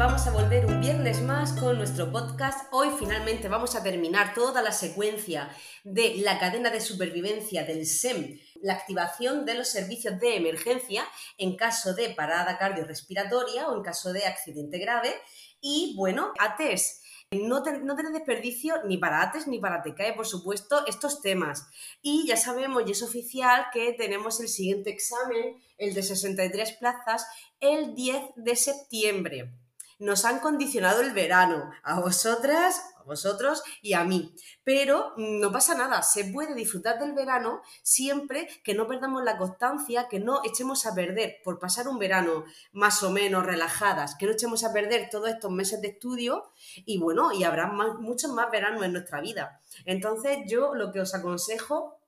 vamos a volver un viernes más con nuestro podcast. Hoy finalmente vamos a terminar toda la secuencia de la cadena de supervivencia del SEM, la activación de los servicios de emergencia en caso de parada cardiorrespiratoria o en caso de accidente grave. Y bueno, ATES, no, no tener desperdicio ni para ATES ni para TECAE, por supuesto, estos temas. Y ya sabemos, y es oficial, que tenemos el siguiente examen, el de 63 plazas, el 10 de septiembre nos han condicionado el verano, a vosotras, a vosotros y a mí. Pero no pasa nada, se puede disfrutar del verano siempre que no perdamos la constancia, que no echemos a perder por pasar un verano más o menos relajadas, que no echemos a perder todos estos meses de estudio y bueno, y habrá muchos más veranos en nuestra vida. Entonces yo lo que os aconsejo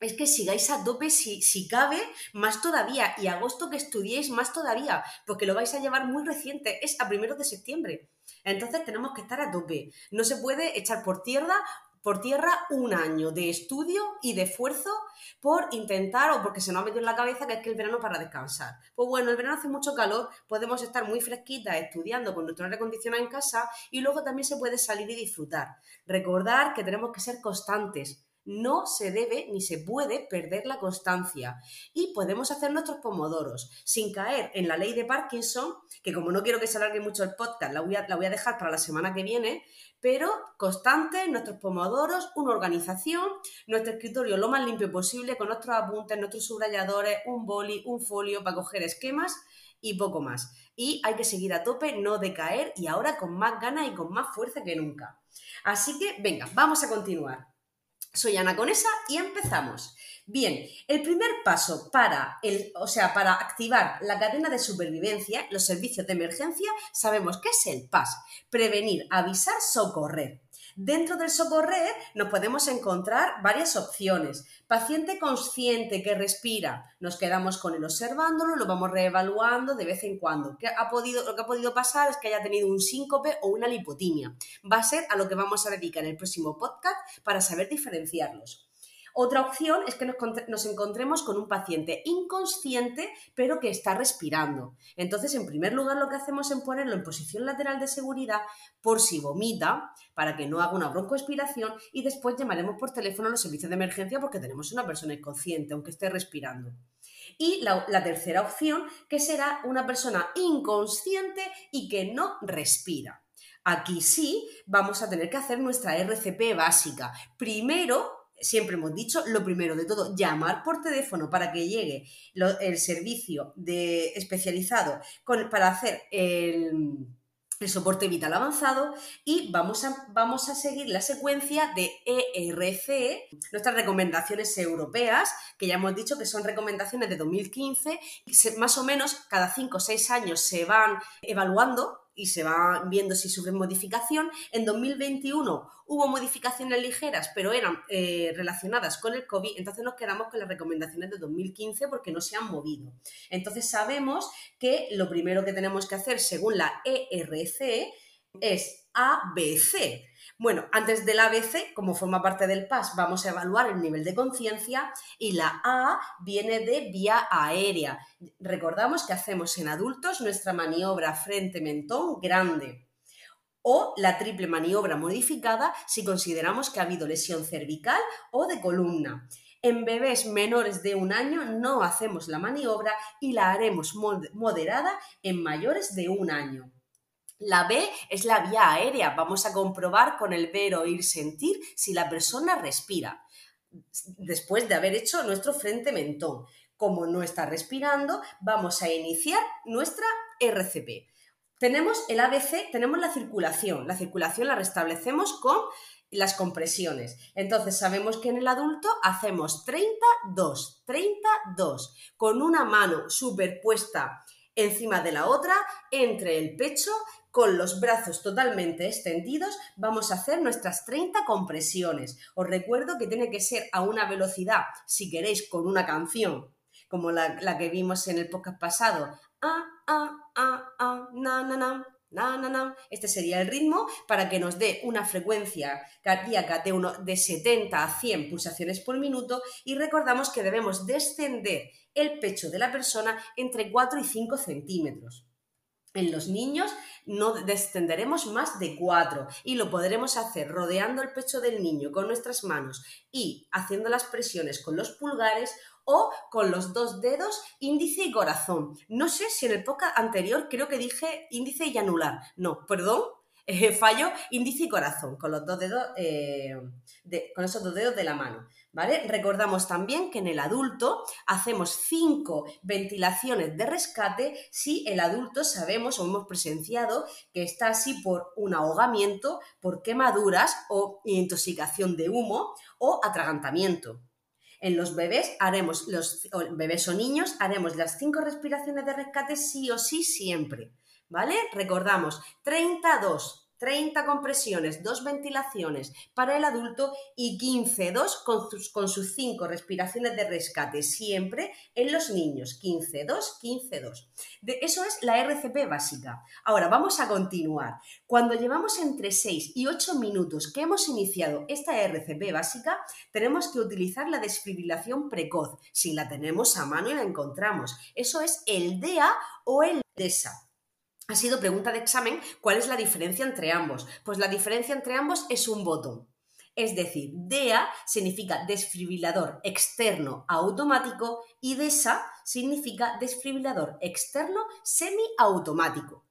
es que sigáis a tope si, si, cabe, más todavía, y agosto que estudiéis más todavía, porque lo vais a llevar muy reciente, es a primeros de septiembre. Entonces tenemos que estar a tope. No se puede echar por tierra, por tierra un año de estudio y de esfuerzo por intentar, o porque se nos ha metido en la cabeza que es que el verano para descansar. Pues bueno, el verano hace mucho calor, podemos estar muy fresquitas estudiando con nuestro aire acondicionado en casa y luego también se puede salir y disfrutar. Recordar que tenemos que ser constantes no se debe ni se puede perder la constancia y podemos hacer nuestros pomodoros sin caer en la ley de Parkinson, que como no quiero que se alargue mucho el podcast, la voy a, dejar para la semana que viene, pero constante, nuestros pomodoros, una organización, nuestro escritorio lo más limpio posible con nuestros apuntes, nuestros subrayadores, un boli, un folio para coger esquemas y poco más. Y hay que seguir a tope, no decaer y ahora con más ganas y con más fuerza que nunca. Así que, venga, vamos a continuar. Soy Ana Conesa y empezamos. Bien, el primer paso para, el, o sea, para activar la cadena de supervivencia, los servicios de emergencia, sabemos que es el PAS, prevenir, avisar, socorrer. Dentro del socorrer nos podemos encontrar varias opciones. Paciente consciente que respira, nos quedamos con él observándolo, lo vamos reevaluando de vez en cuando. ¿Qué ha podido, lo que ha podido pasar es que haya tenido un síncope o una lipotimia. Va a ser a lo que vamos a dedicar el próximo podcast para saber diferenciarlos. Otra opción es que nos, encontremos con un paciente inconsciente pero que está respirando. Entonces, en primer lugar, lo que hacemos es ponerlo en posición lateral de seguridad por si vomita, para que no haga una broncoaspiración y después llamaremos por teléfono a los servicios de emergencia porque tenemos una persona inconsciente, aunque esté respirando. Y la, tercera opción, que será una persona inconsciente y que no respira. Aquí sí vamos a tener que hacer nuestra RCP básica. Primero siempre hemos dicho, lo primero de todo, llamar por teléfono para que llegue el servicio de, especializado para hacer el, soporte vital avanzado y vamos a, vamos a seguir la secuencia de ERC, nuestras recomendaciones europeas, que ya hemos dicho que son recomendaciones de 2015, más o menos cada 5 o 6 años se van evaluando y se va viendo si sufren modificación. En 2021 hubo modificaciones ligeras, pero eran eh, relacionadas con el COVID, entonces nos quedamos con las recomendaciones de 2015 porque no se han movido. Entonces sabemos que lo primero que tenemos que hacer según la ERC es ABC. Bueno, antes del ABC, como forma parte del PAS, vamos a evaluar el nivel de conciencia y la A viene de vía aérea. Recordamos que hacemos en adultos nuestra maniobra frente-mentón grande o la triple maniobra modificada si consideramos que ha habido lesión cervical o de columna. En bebés menores de un año no hacemos la maniobra y la haremos moderada en mayores de un año. La B es la vía aérea. Vamos a comprobar con el ver, oír, sentir si la persona respira después de haber hecho nuestro frente mentón. Como no está respirando, vamos a iniciar nuestra RCP. Tenemos el ABC, tenemos la circulación. La circulación la restablecemos con las compresiones. Entonces sabemos que en el adulto hacemos 32, 32, con una mano superpuesta encima de la otra, entre el pecho con los brazos totalmente extendidos vamos a hacer nuestras 30 compresiones. Os recuerdo que tiene que ser a una velocidad, si queréis, con una canción, como la, que vimos en el podcast pasado. Este sería el ritmo para que nos dé una frecuencia cardíaca de, uno, de 70 a 100 pulsaciones por minuto y recordamos que debemos descender el pecho de la persona entre 4 y 5 centímetros. En los niños no descenderemos más de cuatro y lo podremos hacer rodeando el pecho del niño con nuestras manos y haciendo las presiones con los pulgares o con los dos dedos índice y corazón. No sé si en el podcast anterior creo que dije índice y anular. No, perdón, eh, fallo índice y corazón con los dos dedos, eh, con esos dos dedos de la mano. ¿Vale? Recordamos también que en el adulto hacemos cinco ventilaciones de rescate si el adulto sabemos o hemos presenciado que está así por un ahogamiento, por quemaduras o intoxicación de humo o atragantamiento. En los bebés haremos, los bebés o niños, haremos las cinco respiraciones de rescate sí o sí siempre. ¿Vale? Recordamos, 32, 30 compresiones, 2 ventilaciones para el adulto y 15, 2 con sus, con sus 5 respiraciones de rescate, siempre en los niños. 15, 2, 15, 2. De, eso es la RCP básica. Ahora vamos a continuar. Cuando llevamos entre 6 y 8 minutos que hemos iniciado esta RCP básica, tenemos que utilizar la desfibrilación precoz, si la tenemos a mano y la encontramos. Eso es el DEA o el DESA ha sido pregunta de examen, ¿cuál es la diferencia entre ambos? Pues la diferencia entre ambos es un botón. Es decir, DEA significa desfibrilador externo automático y DESA significa desfibrilador externo semiautomático.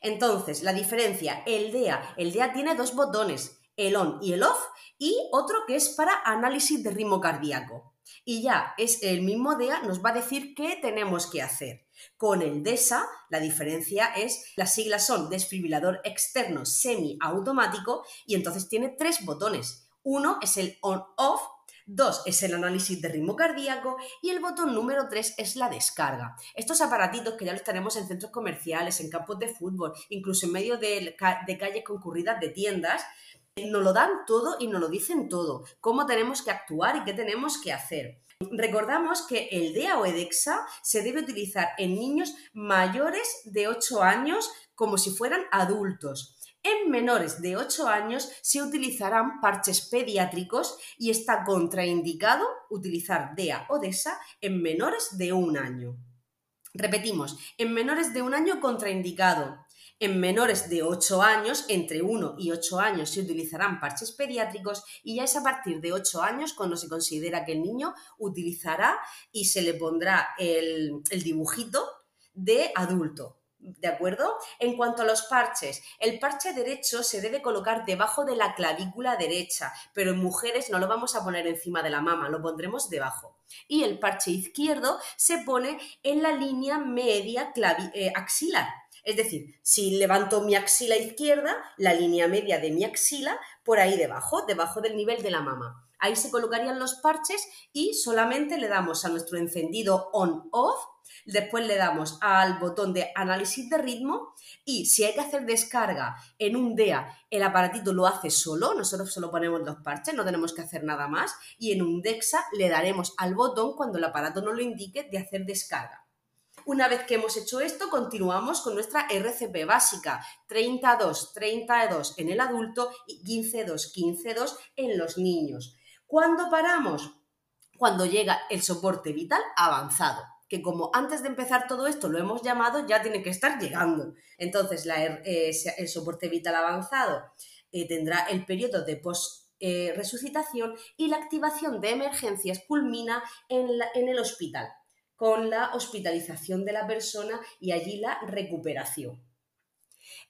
Entonces, la diferencia, el DEA, el DEA tiene dos botones, el on y el off, y otro que es para análisis de ritmo cardíaco. Y ya es el mismo DEA, nos va a decir qué tenemos que hacer. Con el DESA, la diferencia es, las siglas son desfibrilador externo semiautomático y entonces tiene tres botones. Uno es el on-off, dos es el análisis de ritmo cardíaco y el botón número tres es la descarga. Estos aparatitos que ya los tenemos en centros comerciales, en campos de fútbol, incluso en medio de, de calles concurridas de tiendas, nos lo dan todo y nos lo dicen todo, cómo tenemos que actuar y qué tenemos que hacer. Recordamos que el DEA o EDEXA se debe utilizar en niños mayores de 8 años como si fueran adultos. En menores de 8 años se utilizarán parches pediátricos y está contraindicado utilizar DEA o DESA en menores de un año. Repetimos, en menores de un año contraindicado. En menores de 8 años, entre 1 y 8 años, se utilizarán parches pediátricos y ya es a partir de 8 años cuando se considera que el niño utilizará y se le pondrá el, dibujito de adulto. ¿De acuerdo? En cuanto a los parches, el parche derecho se debe colocar debajo de la clavícula derecha, pero en mujeres no lo vamos a poner encima de la mama, lo pondremos debajo. Y el parche izquierdo se pone en la línea media eh, axilar, es decir, si levanto mi axila izquierda, la línea media de mi axila, por ahí debajo, debajo del nivel de la mama. Ahí se colocarían los parches y solamente le damos a nuestro encendido on-off, después le damos al botón de análisis de ritmo y si hay que hacer descarga en un DEA, el aparatito lo hace solo, nosotros solo ponemos los parches, no tenemos que hacer nada más y en un DEXA le daremos al botón cuando el aparato nos lo indique de hacer descarga. Una vez que hemos hecho esto, continuamos con nuestra RCP básica, 32, 32 en el adulto y 15, 2, 15, 2 en los niños. ¿Cuándo paramos? Cuando llega el soporte vital avanzado que como antes de empezar todo esto lo hemos llamado, ya tiene que estar llegando. Entonces, eh, el soporte vital avanzado eh, tendrá el periodo de post eh, y la activación de emergencias culmina en el hospital con la hospitalización de la persona y allí la recuperación.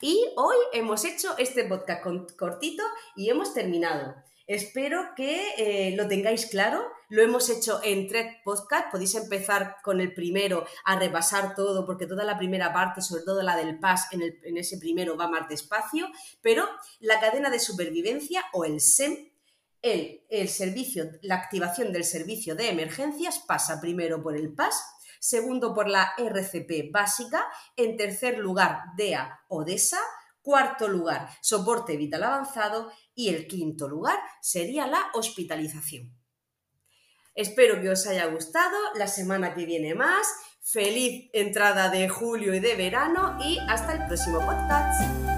Y hoy hemos hecho este podcast cortito y hemos terminado. Espero que eh, lo tengáis claro. Lo hemos hecho en tres podcasts. Podéis empezar con el primero a repasar todo, porque toda la primera parte, sobre todo la del PAS, en, en ese primero va más despacio. Pero la cadena de supervivencia o el SEM el, servicio, la activación del servicio de emergencias pasa primero por el PAS, segundo por la RCP básica, en tercer lugar DEA o DESA, cuarto lugar soporte vital avanzado y el quinto lugar sería la hospitalización. Espero que os haya gustado, la semana que viene más, feliz entrada de julio y de verano y hasta el próximo podcast.